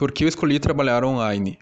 Por que eu escolhi trabalhar online?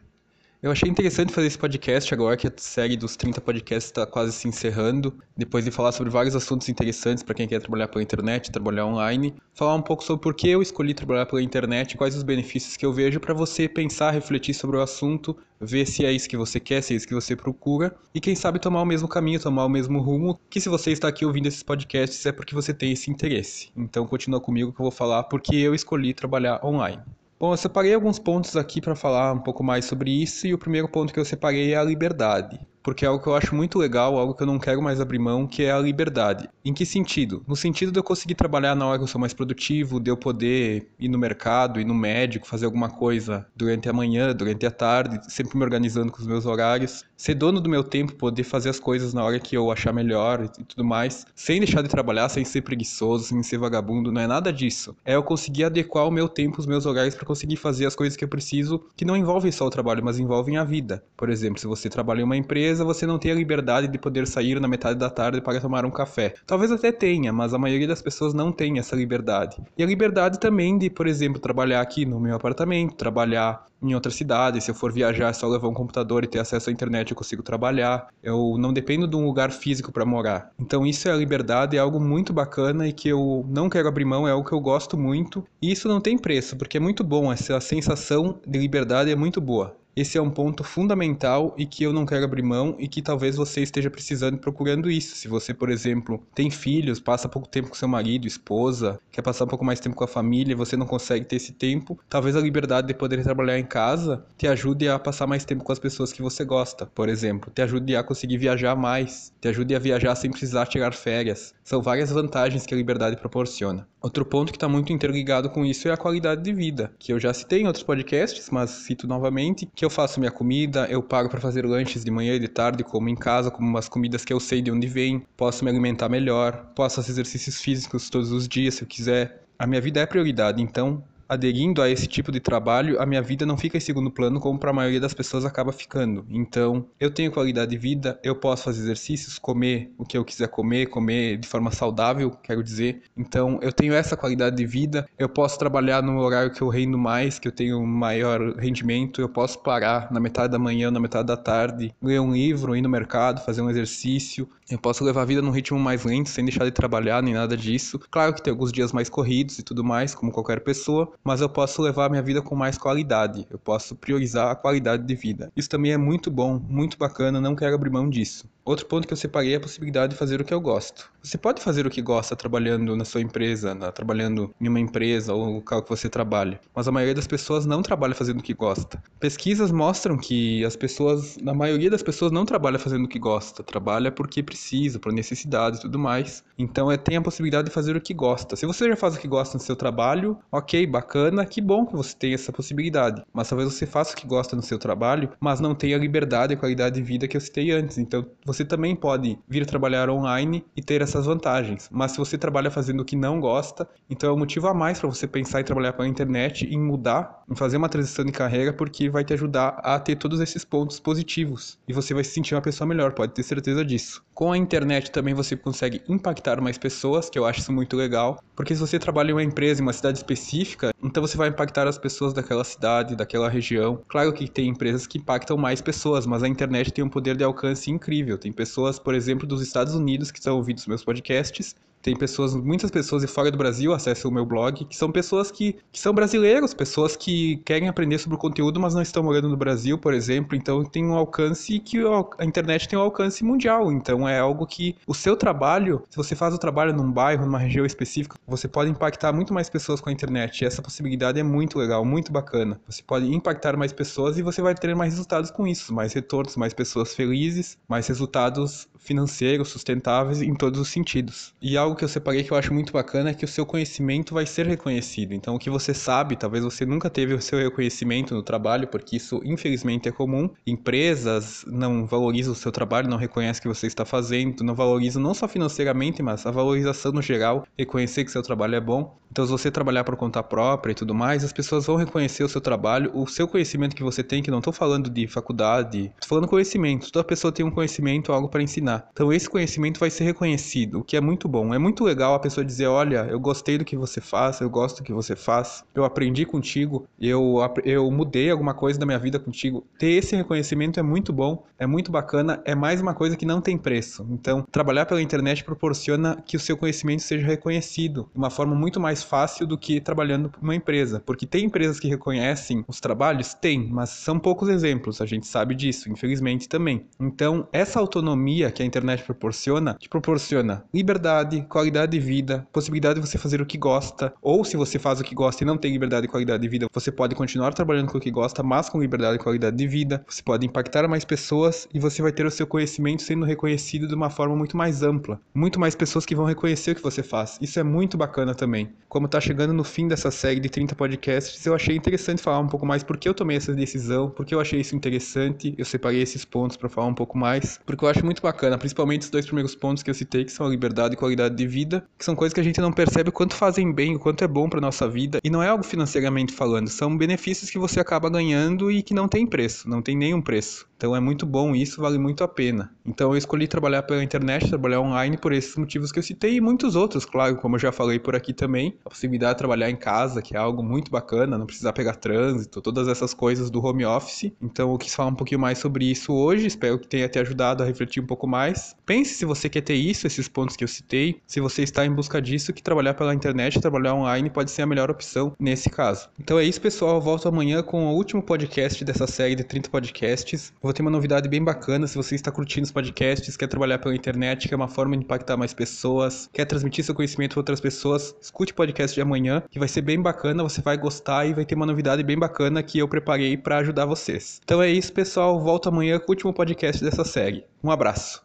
Eu achei interessante fazer esse podcast agora que a série dos 30 podcasts está quase se encerrando. Depois de falar sobre vários assuntos interessantes para quem quer trabalhar pela internet, trabalhar online, falar um pouco sobre por que eu escolhi trabalhar pela internet, quais os benefícios que eu vejo para você pensar, refletir sobre o assunto, ver se é isso que você quer, se é isso que você procura e quem sabe tomar o mesmo caminho, tomar o mesmo rumo. Que se você está aqui ouvindo esses podcasts é porque você tem esse interesse. Então continua comigo que eu vou falar por que eu escolhi trabalhar online. Bom, eu separei alguns pontos aqui para falar um pouco mais sobre isso, e o primeiro ponto que eu separei é a liberdade porque é algo que eu acho muito legal, algo que eu não quero mais abrir mão, que é a liberdade. Em que sentido? No sentido de eu conseguir trabalhar na hora que eu sou mais produtivo, de eu poder ir no mercado, ir no médico, fazer alguma coisa durante a manhã, durante a tarde, sempre me organizando com os meus horários, ser dono do meu tempo, poder fazer as coisas na hora que eu achar melhor e tudo mais, sem deixar de trabalhar, sem ser preguiçoso, sem ser vagabundo, não é nada disso. É eu conseguir adequar o meu tempo, os meus horários para conseguir fazer as coisas que eu preciso, que não envolvem só o trabalho, mas envolvem a vida. Por exemplo, se você trabalha em uma empresa, empresa você não tem a liberdade de poder sair na metade da tarde para tomar um café. Talvez até tenha, mas a maioria das pessoas não tem essa liberdade. E a liberdade também de, por exemplo, trabalhar aqui no meu apartamento, trabalhar em outra cidade, se eu for viajar, é só levar um computador e ter acesso à internet, eu consigo trabalhar. Eu não dependo de um lugar físico para morar. Então isso é a liberdade, é algo muito bacana e que eu não quero abrir mão, é algo que eu gosto muito. E isso não tem preço, porque é muito bom, essa sensação de liberdade é muito boa. Esse é um ponto fundamental e que eu não quero abrir mão e que talvez você esteja precisando e procurando isso. Se você, por exemplo, tem filhos, passa pouco tempo com seu marido, esposa, quer passar um pouco mais tempo com a família você não consegue ter esse tempo, talvez a liberdade de poder trabalhar em casa te ajude a passar mais tempo com as pessoas que você gosta, por exemplo, te ajude a conseguir viajar mais, te ajude a viajar sem precisar tirar férias. São várias vantagens que a liberdade proporciona. Outro ponto que está muito interligado com isso é a qualidade de vida, que eu já citei em outros podcasts, mas cito novamente, que eu faço minha comida, eu pago para fazer lanches de manhã e de tarde, como em casa, como umas comidas que eu sei de onde vem, posso me alimentar melhor, posso fazer exercícios físicos todos os dias se eu quiser. A minha vida é prioridade, então aderindo a esse tipo de trabalho, a minha vida não fica em segundo plano como para a maioria das pessoas acaba ficando. Então, eu tenho qualidade de vida, eu posso fazer exercícios, comer o que eu quiser comer, comer de forma saudável, quero dizer. Então, eu tenho essa qualidade de vida, eu posso trabalhar no horário que eu rendo mais, que eu tenho maior rendimento, eu posso parar na metade da manhã, na metade da tarde, ler um livro, ir no mercado, fazer um exercício. Eu posso levar a vida num ritmo mais lento, sem deixar de trabalhar nem nada disso. Claro que tem alguns dias mais corridos e tudo mais, como qualquer pessoa, mas eu posso levar minha vida com mais qualidade, eu posso priorizar a qualidade de vida. Isso também é muito bom, muito bacana, não quero abrir mão disso. Outro ponto que eu separei é a possibilidade de fazer o que eu gosto. Você pode fazer o que gosta trabalhando na sua empresa, na, trabalhando em uma empresa ou no local que você trabalha, mas a maioria das pessoas não trabalha fazendo o que gosta. Pesquisas mostram que as pessoas, na maioria das pessoas não trabalha fazendo o que gosta, trabalha porque precisa, por necessidade e tudo mais. Então é tem a possibilidade de fazer o que gosta. Se você já faz o que gosta no seu trabalho, ok, bacana, que bom que você tem essa possibilidade. Mas talvez você faça o que gosta no seu trabalho, mas não tenha a liberdade e a qualidade de vida que eu citei antes. Então você você também pode vir trabalhar online e ter essas vantagens. Mas se você trabalha fazendo o que não gosta, então é um motivo a mais para você pensar em trabalhar pela internet, em mudar, em fazer uma transição de carreira, porque vai te ajudar a ter todos esses pontos positivos. E você vai se sentir uma pessoa melhor, pode ter certeza disso. Com a internet também você consegue impactar mais pessoas, que eu acho isso muito legal, porque se você trabalha em uma empresa, em uma cidade específica, então você vai impactar as pessoas daquela cidade, daquela região. Claro que tem empresas que impactam mais pessoas, mas a internet tem um poder de alcance incrível. Tem pessoas, por exemplo, dos Estados Unidos que estão ouvindo os meus podcasts tem pessoas, muitas pessoas de fora do Brasil acessam o meu blog, que são pessoas que, que são brasileiros, pessoas que querem aprender sobre o conteúdo, mas não estão morando no Brasil, por exemplo. Então tem um alcance que a internet tem um alcance mundial. Então é algo que o seu trabalho, se você faz o trabalho num bairro, numa região específica, você pode impactar muito mais pessoas com a internet. E essa possibilidade é muito legal, muito bacana. Você pode impactar mais pessoas e você vai ter mais resultados com isso, mais retornos, mais pessoas felizes, mais resultados resultados financeiros, sustentáveis em todos os sentidos. E algo que eu separei que eu acho muito bacana é que o seu conhecimento vai ser reconhecido. Então, o que você sabe, talvez você nunca teve o seu reconhecimento no trabalho, porque isso infelizmente é comum. Empresas não valorizam o seu trabalho, não reconhecem o que você está fazendo, não valorizam não só financeiramente, mas a valorização no geral, reconhecer que seu trabalho é bom. Então, se você trabalhar por conta própria e tudo mais, as pessoas vão reconhecer o seu trabalho, o seu conhecimento que você tem, que não estou falando de faculdade, estou falando conhecimento. Toda pessoa tem um conhecimento, algo para ensinar ensinar. Então esse conhecimento vai ser reconhecido, o que é muito bom. É muito legal a pessoa dizer, olha, eu gostei do que você faz, eu gosto do que você faz, eu aprendi contigo, eu, eu mudei alguma coisa da minha vida contigo. Ter esse reconhecimento é muito bom, é muito bacana, é mais uma coisa que não tem preço. Então, trabalhar pela internet proporciona que o seu conhecimento seja reconhecido de uma forma muito mais fácil do que trabalhando para uma empresa, porque tem empresas que reconhecem os trabalhos? Tem, mas são poucos exemplos, a gente sabe disso, infelizmente também. Então, essa autonomia que a internet proporciona, te proporciona liberdade, qualidade de vida, possibilidade de você fazer o que gosta, ou se você faz o que gosta e não tem liberdade e qualidade de vida, você pode continuar trabalhando com o que gosta, mas com liberdade e qualidade de vida, você pode impactar mais pessoas e você vai ter o seu conhecimento sendo reconhecido de uma forma muito mais ampla. Muito mais pessoas que vão reconhecer o que você faz. Isso é muito bacana também. Como está chegando no fim dessa série de 30 podcasts, eu achei interessante falar um pouco mais porque eu tomei essa decisão, porque eu achei isso interessante, eu separei esses pontos para falar um pouco mais, porque eu acho muito bacana, principalmente os dois primeiros pontos que eu citei, que são a liberdade e qualidade de vida, que são coisas que a gente não percebe o quanto fazem bem, o quanto é bom para nossa vida, e não é algo financeiramente falando, são benefícios que você acaba ganhando e que não tem preço, não tem nenhum preço. Então é muito bom isso, vale muito a pena. Então eu escolhi trabalhar pela internet, trabalhar online por esses motivos que eu citei e muitos outros, claro, como eu já falei por aqui também. A possibilidade de trabalhar em casa, que é algo muito bacana, não precisar pegar trânsito, todas essas coisas do home office. Então eu quis falar um pouquinho mais sobre isso hoje, espero que tenha te ajudado a refletir um pouco mais. Pense se você quer ter isso, esses pontos que eu citei, se você está em busca disso, que trabalhar pela internet, trabalhar online pode ser a melhor opção nesse caso. Então é isso, pessoal. Eu volto amanhã com o último podcast dessa série de 30 podcasts vou ter uma novidade bem bacana. Se você está curtindo os podcasts, quer trabalhar pela internet, quer uma forma de impactar mais pessoas, quer transmitir seu conhecimento para outras pessoas, escute o podcast de amanhã, que vai ser bem bacana, você vai gostar e vai ter uma novidade bem bacana que eu preparei para ajudar vocês. Então é isso, pessoal. Volto amanhã com o último podcast dessa série. Um abraço.